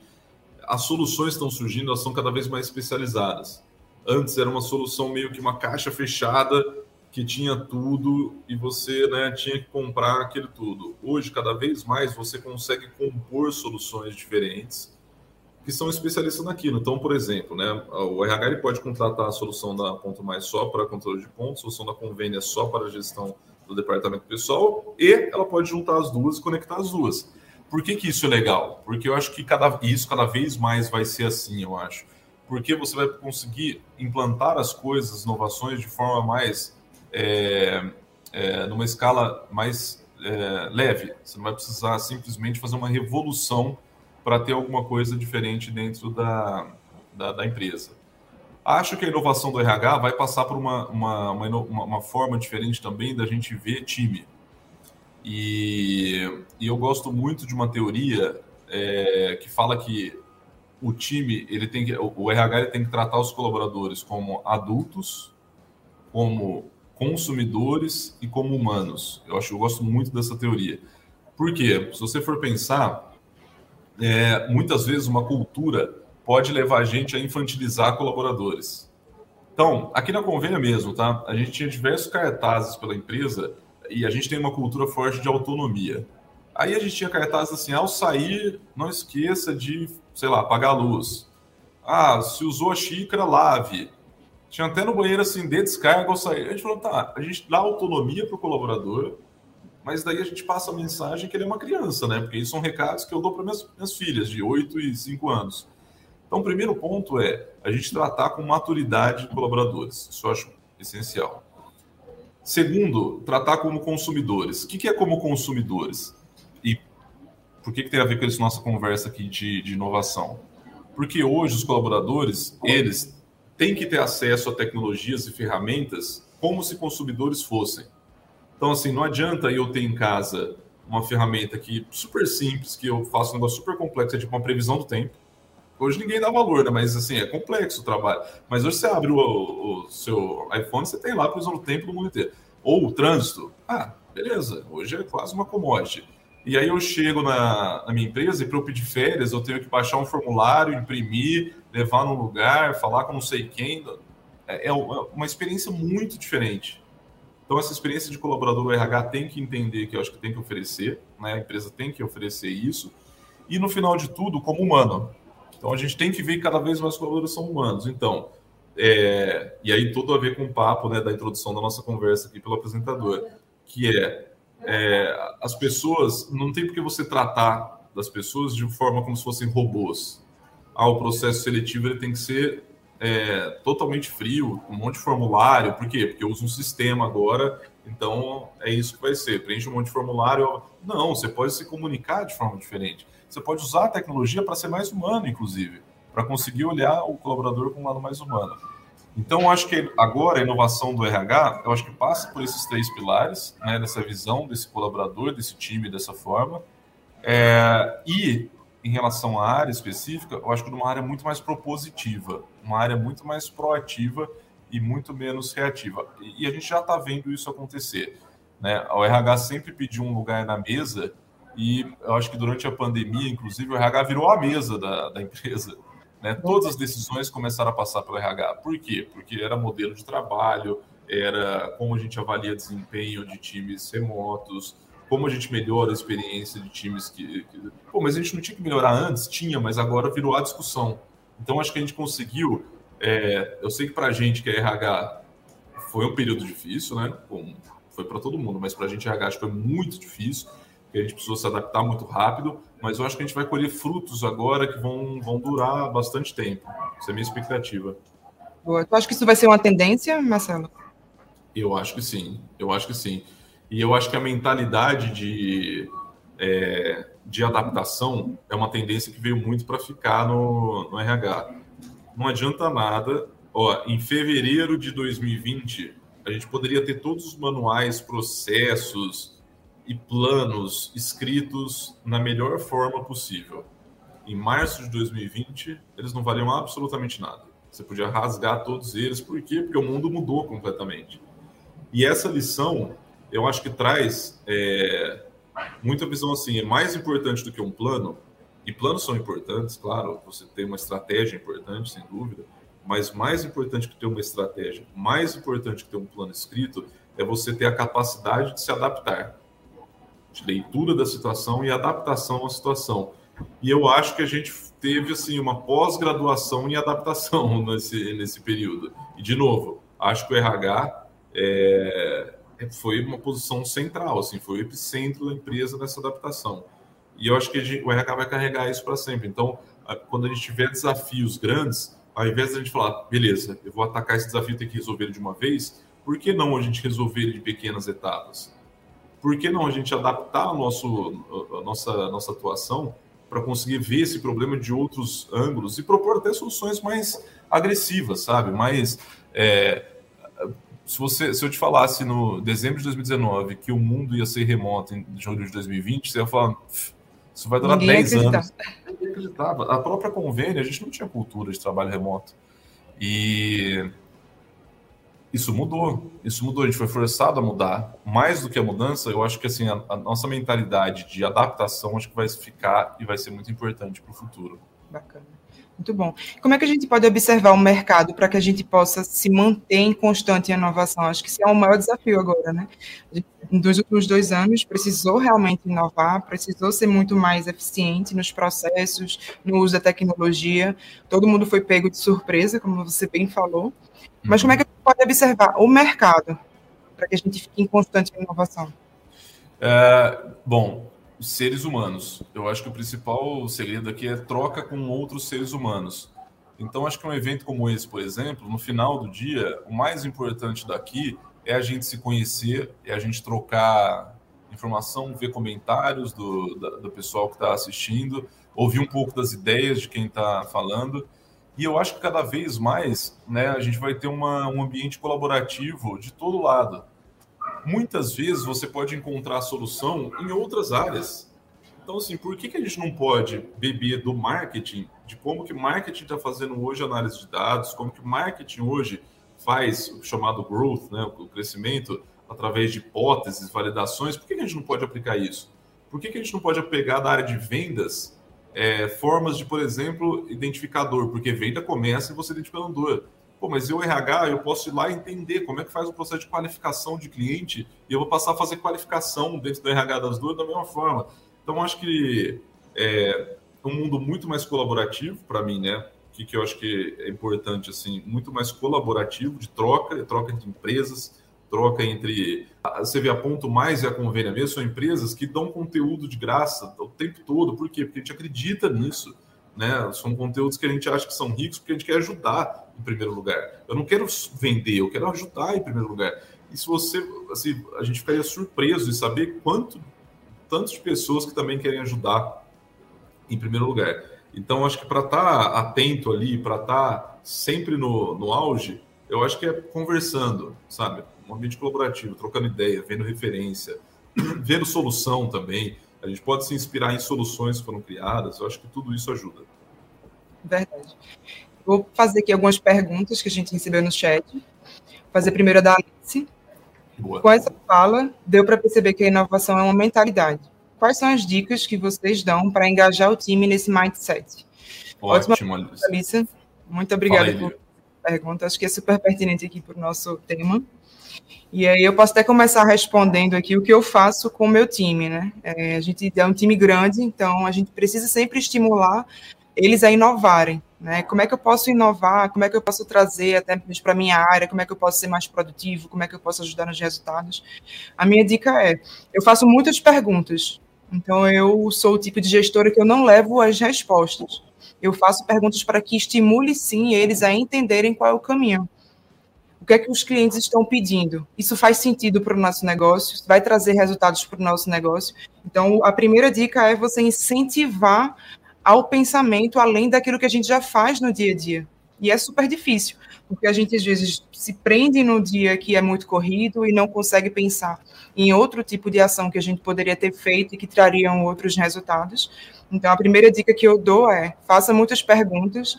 B: as soluções estão surgindo, elas são cada vez mais especializadas. Antes era uma solução meio que uma caixa fechada que tinha tudo e você né, tinha que comprar aquilo tudo. Hoje, cada vez mais, você consegue compor soluções diferentes que são especialistas naquilo. Então, por exemplo, né, o RH ele pode contratar a solução da Ponto Mais só para controle de pontos, solução da Convênia só para a gestão do departamento pessoal, e ela pode juntar as duas e conectar as duas. Por que, que isso é legal? Porque eu acho que cada, isso cada vez mais vai ser assim, eu acho. Porque você vai conseguir implantar as coisas, inovações, de forma mais. É, é, numa escala mais é, leve. Você não vai precisar simplesmente fazer uma revolução para ter alguma coisa diferente dentro da, da, da, empresa. Acho que a inovação do RH vai passar por uma, uma, uma, uma forma diferente também da gente ver time. E, e eu gosto muito de uma teoria é, que fala que o time, ele tem que, o RH ele tem que tratar os colaboradores como adultos, como consumidores e como humanos. Eu acho eu gosto muito dessa teoria. Por quê? Se você for pensar, é, muitas vezes uma cultura pode levar a gente a infantilizar colaboradores. Então, aqui na Convênia mesmo, tá? A gente tinha diversos cartazes pela empresa e a gente tem uma cultura forte de autonomia. Aí a gente tinha cartazes assim, ao sair, não esqueça de, sei lá, apagar a luz. Ah, se usou a xícara, lave. Tinha até no banheiro assim, dê descarga ao sair. A gente falou, tá, a gente dá autonomia para o colaborador, mas daí a gente passa a mensagem que ele é uma criança, né? Porque isso são recados que eu dou para minhas, minhas filhas, de 8 e 5 anos. Então, o primeiro ponto é a gente tratar com maturidade colaboradores. Isso eu acho essencial. Segundo, tratar como consumidores. O que é como consumidores? E por que, tem a ver com essa nossa conversa aqui de, de inovação? Porque hoje os colaboradores, eles têm que ter acesso a tecnologias e ferramentas como se consumidores fossem. Então, assim, não adianta eu ter em casa uma ferramenta que super simples, que eu faço um negócio super complexo, é tipo uma previsão do tempo. Hoje ninguém dá valor, né? Mas assim, é complexo o trabalho. Mas hoje você abre o, o seu iPhone, você tem lá previsão do tempo do mundo inteiro. Ou o trânsito. Ah, beleza. Hoje é quase uma commodity. E aí eu chego na, na minha empresa e para eu pedir férias, eu tenho que baixar um formulário, imprimir, levar num lugar, falar com não sei quem. É, é uma experiência muito diferente. Então, essa experiência de colaborador, o RH tem que entender que eu acho que tem que oferecer, né? a empresa tem que oferecer isso. E, no final de tudo, como humano. Então, a gente tem que ver que cada vez mais colaboradores são humanos. Então, é... e aí tudo a ver com o papo né, da introdução da nossa conversa aqui pelo apresentador, que é, é as pessoas, não tem por que você tratar das pessoas de forma como se fossem robôs. Ah, o processo seletivo ele tem que ser é, totalmente frio, um monte de formulário. Por quê? Porque eu uso um sistema agora, então é isso que vai ser. Preenche um monte de formulário. Não, você pode se comunicar de forma diferente. Você pode usar a tecnologia para ser mais humano, inclusive, para conseguir olhar o colaborador com um lado mais humano. Então, eu acho que agora a inovação do RH, eu acho que passa por esses três pilares, né, dessa visão desse colaborador, desse time, dessa forma. É, e em relação à área específica, eu acho que numa área muito mais propositiva, uma área muito mais proativa e muito menos reativa. E a gente já está vendo isso acontecer. Né? O RH sempre pediu um lugar na mesa e eu acho que durante a pandemia, inclusive, o RH virou a mesa da, da empresa. Né? Todas as decisões começaram a passar pelo RH. Por quê? Porque era modelo de trabalho, era como a gente avalia desempenho de times remotos, como a gente melhora a experiência de times que, que. Pô, mas a gente não tinha que melhorar antes? Tinha, mas agora virou a discussão. Então, acho que a gente conseguiu. É, eu sei que para a gente que é RH foi um período difícil, né? Bom, foi para todo mundo, mas para a gente RH acho que foi muito difícil, porque a gente precisou se adaptar muito rápido. Mas eu acho que a gente vai colher frutos agora que vão, vão durar bastante tempo. Essa é a minha expectativa.
A: Boa. Tu acha que isso vai ser uma tendência, Marcelo?
B: Eu acho que sim. Eu acho que sim. E eu acho que a mentalidade de, é, de adaptação é uma tendência que veio muito para ficar no, no RH. Não adianta nada. Ó, em fevereiro de 2020, a gente poderia ter todos os manuais, processos e planos escritos na melhor forma possível. Em março de 2020, eles não valiam absolutamente nada. Você podia rasgar todos eles, por quê? Porque o mundo mudou completamente. E essa lição eu acho que traz é, muita visão assim, é mais importante do que um plano, E planos são importantes, claro, você tem uma estratégia importante, sem dúvida, mas mais importante que ter uma estratégia, mais importante que ter um plano escrito, é você ter a capacidade de se adaptar, de leitura da situação e adaptação à situação. E eu acho que a gente teve assim uma pós-graduação em adaptação nesse, nesse período. E de novo, acho que o RH é, foi uma posição central, assim, foi o epicentro da empresa nessa adaptação. E eu acho que gente, o RH vai carregar isso para sempre. Então, quando a gente tiver desafios grandes, ao invés de a gente falar, beleza, eu vou atacar esse desafio e ter que resolver de uma vez, por que não a gente resolver ele de pequenas etapas? Por que não a gente adaptar a, nosso, a nossa, a nossa atuação para conseguir ver esse problema de outros ângulos e propor até soluções mais agressivas, sabe? Mais. É, se, você, se eu te falasse no dezembro de 2019 que o mundo ia ser remoto em julho de 2020, você ia falar isso vai durar Ninguém 10 anos. Ninguém acreditava. A própria convênio, a gente não tinha cultura de trabalho remoto. E isso mudou. Isso mudou. A gente foi forçado a mudar. Mais do que a mudança, eu acho que assim a, a nossa mentalidade de adaptação acho que vai ficar e vai ser muito importante para o futuro.
A: Bacana. Muito bom. Como é que a gente pode observar o mercado para que a gente possa se manter em constante inovação? Acho que esse é o maior desafio agora, né? Nos últimos dois anos, precisou realmente inovar, precisou ser muito mais eficiente nos processos, no uso da tecnologia. Todo mundo foi pego de surpresa, como você bem falou. Mas como é que a gente pode observar o mercado para que a gente fique em constante inovação?
B: É, bom, os seres humanos. Eu acho que o principal segredo aqui é troca com outros seres humanos. Então, acho que um evento como esse, por exemplo, no final do dia, o mais importante daqui é a gente se conhecer, é a gente trocar informação, ver comentários do, do, do pessoal que está assistindo, ouvir um pouco das ideias de quem está falando. E eu acho que cada vez mais né, a gente vai ter uma, um ambiente colaborativo de todo lado muitas vezes você pode encontrar solução em outras áreas. Então, assim, por que, que a gente não pode beber do marketing, de como que marketing está fazendo hoje análise de dados, como que marketing hoje faz o chamado growth, né, o crescimento através de hipóteses, validações, por que, que a gente não pode aplicar isso? Por que, que a gente não pode pegar da área de vendas é, formas de, por exemplo, identificador? Porque venda começa e você identificando dor. Pô, mas eu, RH, eu posso ir lá e entender como é que faz o processo de qualificação de cliente e eu vou passar a fazer qualificação dentro do RH das duas da mesma forma. Então, acho que é um mundo muito mais colaborativo para mim, né? O que, que eu acho que é importante, assim, muito mais colaborativo, de troca, troca entre empresas, troca entre. Você vê a Ponto Mais e a Convênia mesmo, são empresas que dão conteúdo de graça o tempo todo. Por quê? Porque a gente acredita nisso. Né? São conteúdos que a gente acha que são ricos porque a gente quer ajudar em primeiro lugar. Eu não quero vender, eu quero ajudar em primeiro lugar. E se você, assim, a gente ficaria surpreso de saber quanto tantas pessoas que também querem ajudar em primeiro lugar. Então, acho que para estar tá atento ali, para estar tá sempre no, no auge, eu acho que é conversando, sabe? Um ambiente colaborativo, trocando ideia, vendo referência, vendo solução também. A gente pode se inspirar em soluções que foram criadas. Eu acho que tudo isso ajuda.
A: Verdade. Vou fazer aqui algumas perguntas que a gente recebeu no chat. Vou fazer primeiro a da Alice. Boa. Com essa fala, deu para perceber que a inovação é uma mentalidade. Quais são as dicas que vocês dão para engajar o time nesse mindset?
B: Ótimo, Ótima Alice.
A: Alice. Muito obrigada por pergunta. Acho que é super pertinente aqui para o nosso tema. E aí eu posso até começar respondendo aqui o que eu faço com o meu time, né? É, a gente é um time grande, então a gente precisa sempre estimular eles a inovarem, né? Como é que eu posso inovar? Como é que eu posso trazer até para minha área? Como é que eu posso ser mais produtivo? Como é que eu posso ajudar nos resultados? A minha dica é: eu faço muitas perguntas. Então eu sou o tipo de gestora que eu não levo as respostas. Eu faço perguntas para que estimule sim eles a entenderem qual é o caminho que é que os clientes estão pedindo? Isso faz sentido para o nosso negócio? Vai trazer resultados para o nosso negócio? Então, a primeira dica é você incentivar ao pensamento além daquilo que a gente já faz no dia a dia. E é super difícil, porque a gente às vezes se prende no dia que é muito corrido e não consegue pensar em outro tipo de ação que a gente poderia ter feito e que trariam outros resultados. Então, a primeira dica que eu dou é: faça muitas perguntas,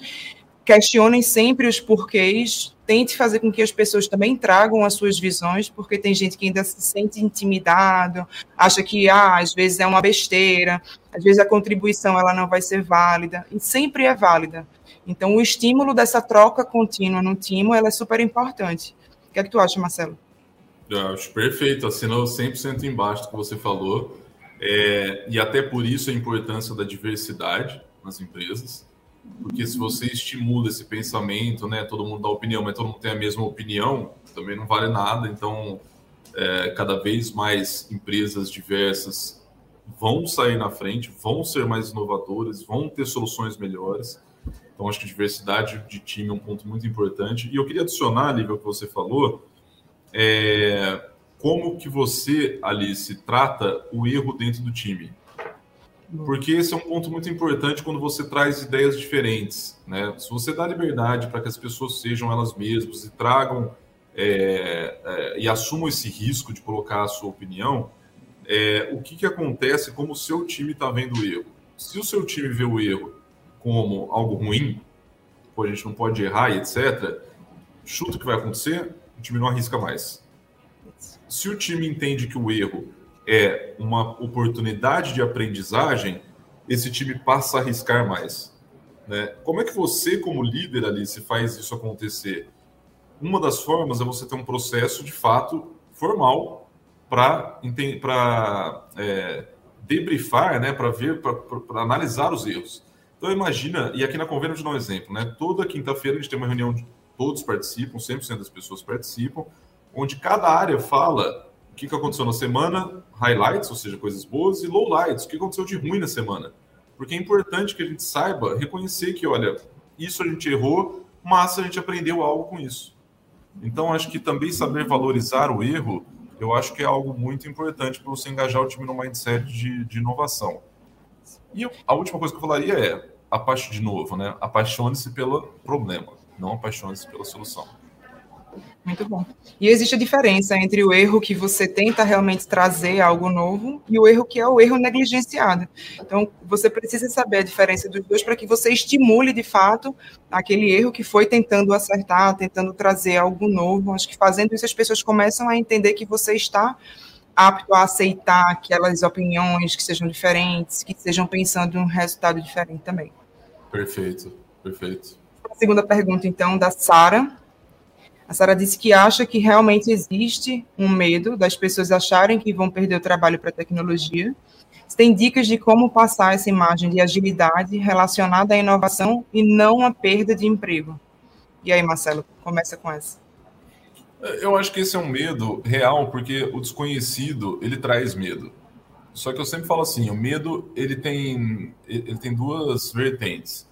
A: questionem sempre os porquês tente fazer com que as pessoas também tragam as suas visões, porque tem gente que ainda se sente intimidado, acha que ah, às vezes é uma besteira, às vezes a contribuição ela não vai ser válida, e sempre é válida. Então, o estímulo dessa troca contínua no time ela é super importante. O que é que tu acha, Marcelo?
B: Eu acho perfeito, assinou 100% embaixo do que você falou. É, e até por isso a importância da diversidade nas empresas. Porque se você estimula esse pensamento, né, todo mundo dá opinião, mas todo mundo tem a mesma opinião, também não vale nada. Então, é, cada vez mais empresas diversas vão sair na frente, vão ser mais inovadoras, vão ter soluções melhores. Então, acho que diversidade de time é um ponto muito importante. E eu queria adicionar, Lívia, o que você falou, é, como que você, Alice, trata o erro dentro do time. Porque esse é um ponto muito importante quando você traz ideias diferentes. Né? Se você dá liberdade para que as pessoas sejam elas mesmas e tragam é, é, e assumam esse risco de colocar a sua opinião, é, o que, que acontece como o seu time está vendo o erro? Se o seu time vê o erro como algo ruim, pô, a gente não pode errar e etc., chuta o que vai acontecer, o time não arrisca mais. Se o time entende que o erro é uma oportunidade de aprendizagem, esse time passa a arriscar mais. Né? Como é que você, como líder ali, se faz isso acontecer? Uma das formas é você ter um processo de fato formal para é, debriefar, né, para ver, para analisar os erros. Então imagina, e aqui na Convênio de um exemplo, né? Toda quinta-feira a gente tem uma reunião, todos participam, 100% das pessoas participam, onde cada área fala que, que aconteceu na semana, highlights, ou seja, coisas boas, e lowlights, o que aconteceu de ruim na semana. Porque é importante que a gente saiba reconhecer que, olha, isso a gente errou, mas a gente aprendeu algo com isso. Então, acho que também saber valorizar o erro, eu acho que é algo muito importante para você engajar o time no mindset de, de inovação. E a última coisa que eu falaria é, apaixone de novo, né? Apaixone-se pelo problema, não apaixone-se pela solução.
A: Muito bom. E existe a diferença entre o erro que você tenta realmente trazer algo novo e o erro que é o erro negligenciado. Então, você precisa saber a diferença dos dois para que você estimule, de fato, aquele erro que foi tentando acertar, tentando trazer algo novo. Acho que fazendo isso, as pessoas começam a entender que você está apto a aceitar aquelas opiniões que sejam diferentes, que estejam pensando em um resultado diferente também.
B: Perfeito, perfeito.
A: A segunda pergunta, então, da Sara. A Sara disse que acha que realmente existe um medo das pessoas acharem que vão perder o trabalho para a tecnologia. Você tem dicas de como passar essa imagem de agilidade relacionada à inovação e não à perda de emprego. E aí, Marcelo, começa com essa.
B: Eu acho que esse é um medo real, porque o desconhecido, ele traz medo. Só que eu sempre falo assim, o medo, ele tem, ele tem duas vertentes.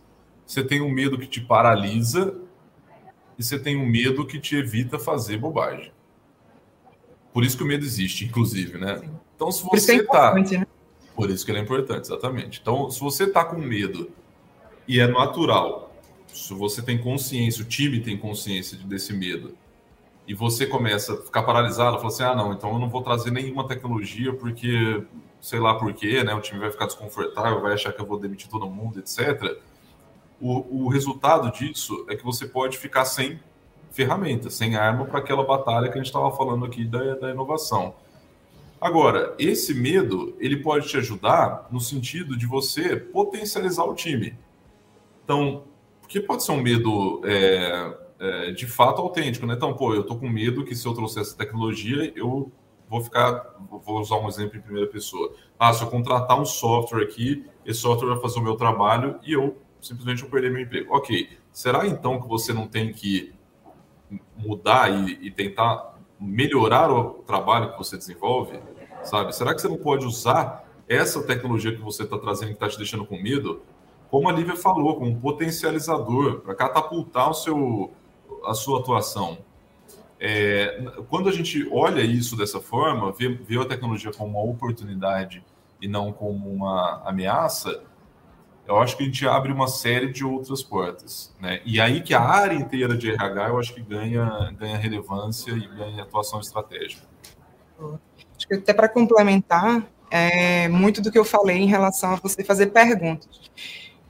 B: Você tem um medo que te paralisa e você tem um medo que te evita fazer bobagem. Por isso que o medo existe, inclusive, né? Então, se você está... Né? Por isso que ele é importante, exatamente. Então, se você está com medo e é natural, se você tem consciência, o time tem consciência desse medo, e você começa a ficar paralisado, fala assim, ah, não, então eu não vou trazer nenhuma tecnologia porque, sei lá por quê, né, o time vai ficar desconfortável, vai achar que eu vou demitir todo mundo, etc. O, o resultado disso é que você pode ficar sem ferramenta, sem arma para aquela batalha que a gente estava falando aqui da, da inovação. Agora, esse medo, ele pode te ajudar no sentido de você potencializar o time. Então, porque pode ser um medo... É, é, de fato autêntico, né? Então, pô, eu tô com medo que se eu trouxer essa tecnologia, eu vou ficar, vou usar um exemplo em primeira pessoa. Ah, se eu contratar um software aqui, esse software vai fazer o meu trabalho e eu simplesmente vou perder meu emprego. Ok, será então que você não tem que mudar e, e tentar melhorar o trabalho que você desenvolve? Sabe? Será que você não pode usar essa tecnologia que você está trazendo que está te deixando com medo, como a Lívia falou, como um potencializador para catapultar o seu, a sua atuação. É, quando a gente olha isso dessa forma, vê, vê a tecnologia como uma oportunidade e não como uma ameaça, eu acho que a gente abre uma série de outras portas. Né? E aí que a área inteira de RH eu acho que ganha, ganha relevância e ganha atuação estratégica.
A: Acho que até para complementar, é, muito do que eu falei em relação a você fazer perguntas.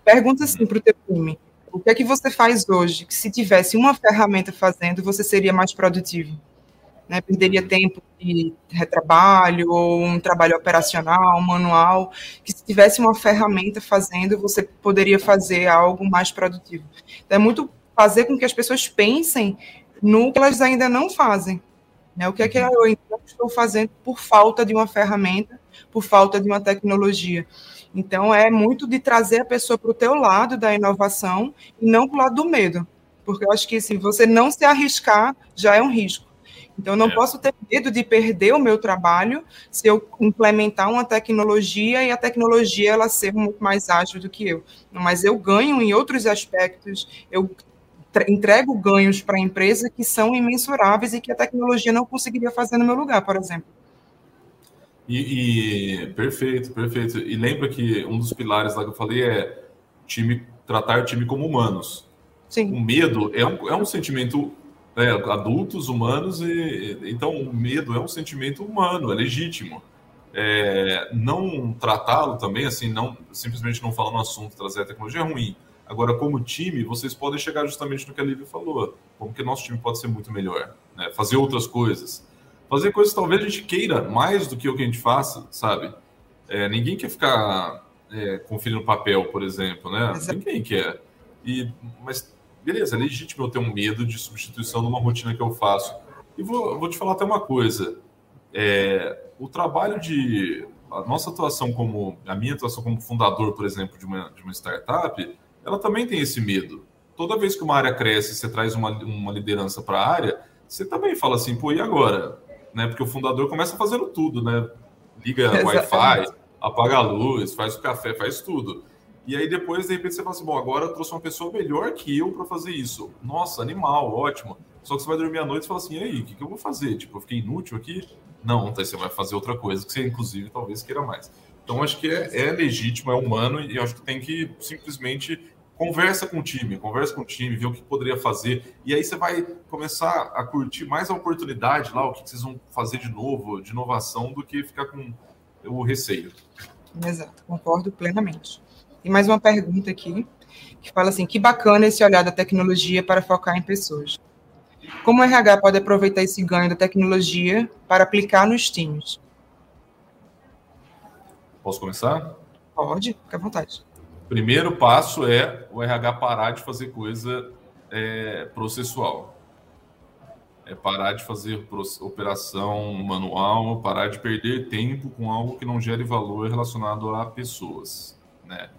A: Pergunta assim para o teu time O que é que você faz hoje que se tivesse uma ferramenta fazendo, você seria mais produtivo? Né? Perderia tempo de retrabalho ou um trabalho operacional, manual, que se tivesse uma ferramenta fazendo, você poderia fazer algo mais produtivo. Então, é muito fazer com que as pessoas pensem no que elas ainda não fazem. Né? O que é que uhum. eu ainda estou fazendo por falta de uma ferramenta, por falta de uma tecnologia. Então, é muito de trazer a pessoa para o teu lado da inovação e não para o lado do medo. Porque eu acho que se você não se arriscar, já é um risco. Então, eu não é. posso ter medo de perder o meu trabalho se eu implementar uma tecnologia e a tecnologia ela ser muito mais ágil do que eu. Mas eu ganho em outros aspectos, eu entrego ganhos para a empresa que são imensuráveis e que a tecnologia não conseguiria fazer no meu lugar, por exemplo.
B: E, e, perfeito, perfeito. E lembra que um dos pilares lá que eu falei é time tratar o time como humanos. Sim. O medo é um, é um sentimento né, adultos humanos e então o medo é um sentimento humano, é legítimo. É, não tratá-lo também assim, não simplesmente não falar no assunto, trazer a tecnologia é ruim. Agora, como time, vocês podem chegar justamente no que a Lívia falou, como que nosso time pode ser muito melhor, né? fazer outras coisas fazer coisas que talvez a gente queira mais do que o que a gente faça, sabe? É, ninguém quer ficar é, conferindo papel, por exemplo, né? Exato. Ninguém quer. E, mas, beleza, é legítimo eu ter um medo de substituição numa rotina que eu faço. E vou, vou te falar até uma coisa. É, o trabalho de... A nossa atuação como... A minha atuação como fundador, por exemplo, de uma, de uma startup, ela também tem esse medo. Toda vez que uma área cresce, você traz uma, uma liderança para a área, você também fala assim, pô, e agora? né? Porque o fundador começa fazendo tudo, né? Liga Wi-Fi, apaga a luz, faz o café, faz tudo. E aí depois, de repente, você fala assim, bom, agora eu trouxe uma pessoa melhor que eu para fazer isso. Nossa, animal, ótimo. Só que você vai dormir à noite e fala assim, e aí, o que, que eu vou fazer? Tipo, eu fiquei inútil aqui? Não, então você vai fazer outra coisa, que você, inclusive, talvez queira mais. Então, acho que é, é legítimo, é humano, e acho que tem que simplesmente conversa com o time, conversa com o time, vê o que poderia fazer, e aí você vai começar a curtir mais a oportunidade lá, o que vocês vão fazer de novo, de inovação, do que ficar com o receio.
A: Exato, concordo plenamente. Tem mais uma pergunta aqui, que fala assim, que bacana esse olhar da tecnologia para focar em pessoas. Como o RH pode aproveitar esse ganho da tecnologia para aplicar nos times?
B: Posso começar?
A: Pode, fica à vontade.
B: Primeiro passo é o RH parar de fazer coisa é, processual. É parar de fazer operação manual, parar de perder tempo com algo que não gere valor relacionado a pessoas, né?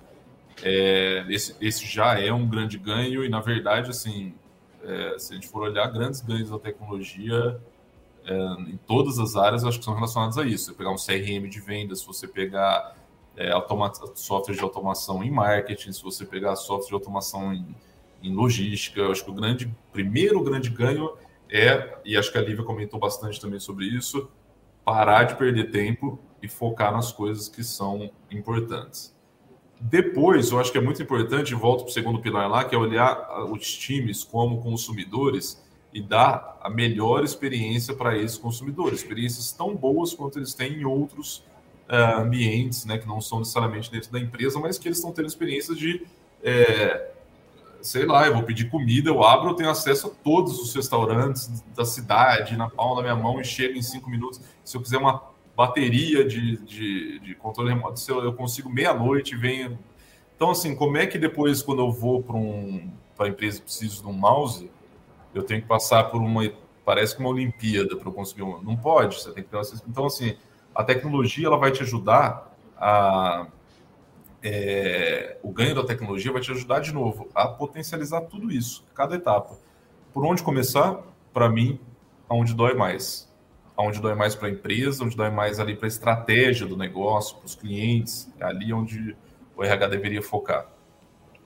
B: É, esse, esse, já é um grande ganho e, na verdade, assim, é, se a gente for olhar grandes ganhos da tecnologia é, em todas as áreas, acho que são relacionados a isso. Você pegar um CRM de vendas, se você pegar é, software de automação em marketing, se você pegar software de automação em, em logística, acho que o grande, primeiro grande ganho é, e acho que a Lívia comentou bastante também sobre isso, parar de perder tempo e focar nas coisas que são importantes. Depois, eu acho que é muito importante, volto para o segundo pilar lá, que é olhar os times como consumidores e dar a melhor experiência para esses consumidores, experiências tão boas quanto eles têm em outros uh, ambientes, né, que não são necessariamente dentro da empresa, mas que eles estão tendo experiências de, é, sei lá, eu vou pedir comida, eu abro, eu tenho acesso a todos os restaurantes da cidade, na palma da minha mão, e chego em cinco minutos. Se eu quiser uma bateria de, de, de controle remoto, eu, eu consigo meia-noite venho. Então, assim, como é que depois, quando eu vou para um, a empresa e preciso de um mouse, eu tenho que passar por uma, parece que uma Olimpíada para eu conseguir um. Não pode, você tem que ter acesso. Então, assim, a tecnologia ela vai te ajudar a é, o ganho da tecnologia vai te ajudar de novo a potencializar tudo isso, cada etapa. Por onde começar? Para mim, aonde dói mais. Aonde dói mais para a empresa, onde dói mais ali para a estratégia do negócio, para os clientes, é ali onde o RH deveria focar.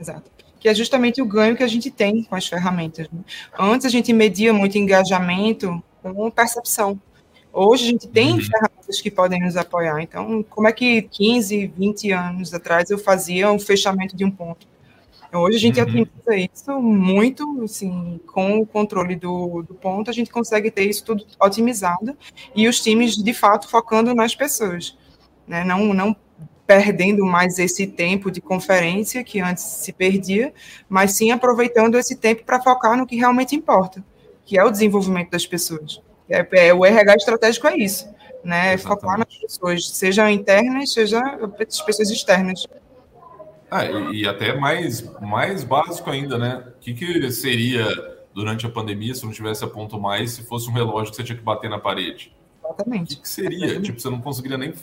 A: Exato. Que é justamente o ganho que a gente tem com as ferramentas. Né? Antes a gente media muito engajamento com percepção. Hoje a gente tem uhum. ferramentas que podem nos apoiar. Então, como é que 15, 20 anos atrás eu fazia um fechamento de um ponto? Hoje a gente uhum. isso muito, assim, com o controle do, do ponto, a gente consegue ter isso tudo otimizado e os times, de fato, focando nas pessoas, né? Não, não perdendo mais esse tempo de conferência que antes se perdia, mas sim aproveitando esse tempo para focar no que realmente importa, que é o desenvolvimento das pessoas. É, é, o RH estratégico é isso, né? É focar nas pessoas, sejam internas, seja as pessoas externas.
B: Ah, e, e, até mais, mais básico ainda, né? O que, que seria durante a pandemia se não tivesse a ponto mais se fosse um relógio que você tinha que bater na parede?
A: Exatamente.
B: O que, que seria? Exatamente. Tipo, você não conseguiria nem.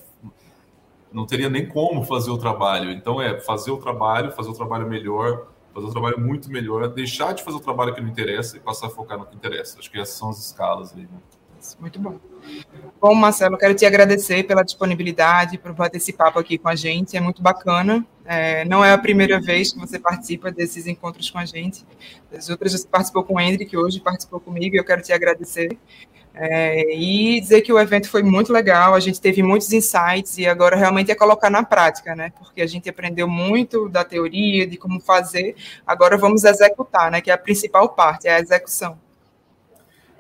B: Não teria nem como fazer o trabalho. Então, é fazer o trabalho, fazer o trabalho melhor, fazer o trabalho muito melhor, deixar de fazer o trabalho que não interessa e passar a focar no que interessa. Acho que essas são as escalas aí, né?
A: Muito bom. Bom, Marcelo, quero te agradecer pela disponibilidade, por papo aqui com a gente. É muito bacana. É, não é a primeira vez que você participa desses encontros com a gente. As outras você participou com o Hendrik, hoje participou comigo, e eu quero te agradecer. É, e dizer que o evento foi muito legal, a gente teve muitos insights e agora realmente é colocar na prática, né? Porque a gente aprendeu muito da teoria, de como fazer, agora vamos executar, né? Que é a principal parte, é a execução.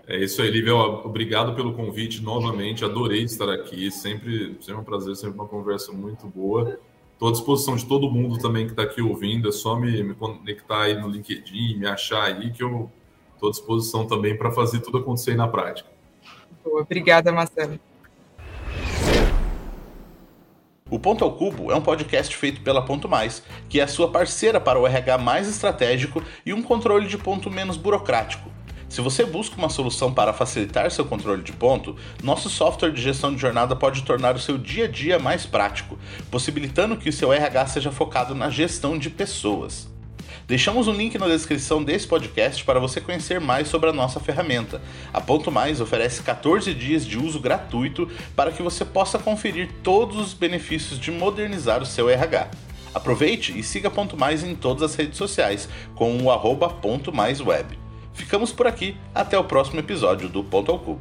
B: É isso aí, Lívia. Obrigado pelo convite novamente. Adorei estar aqui. Sempre, sempre um prazer, sempre uma conversa muito boa. Estou à disposição de todo mundo também que está aqui ouvindo. É só me, me, conectar aí no LinkedIn, me achar aí, que eu estou à disposição também para fazer tudo acontecer aí na prática.
A: Boa, obrigada, Marcelo.
C: O Ponto ao Cubo é um podcast feito pela Ponto Mais, que é a sua parceira para o RH mais estratégico e um controle de ponto menos burocrático. Se você busca uma solução para facilitar seu controle de ponto, nosso software de gestão de jornada pode tornar o seu dia a dia mais prático, possibilitando que o seu RH seja focado na gestão de pessoas. Deixamos um link na descrição desse podcast para você conhecer mais sobre a nossa ferramenta. A Ponto Mais oferece 14 dias de uso gratuito para que você possa conferir todos os benefícios de modernizar o seu RH. Aproveite e siga Ponto Mais em todas as redes sociais com o arroba Ponto Mais Web. Ficamos por aqui, até o próximo episódio do Ponto ao Cubo.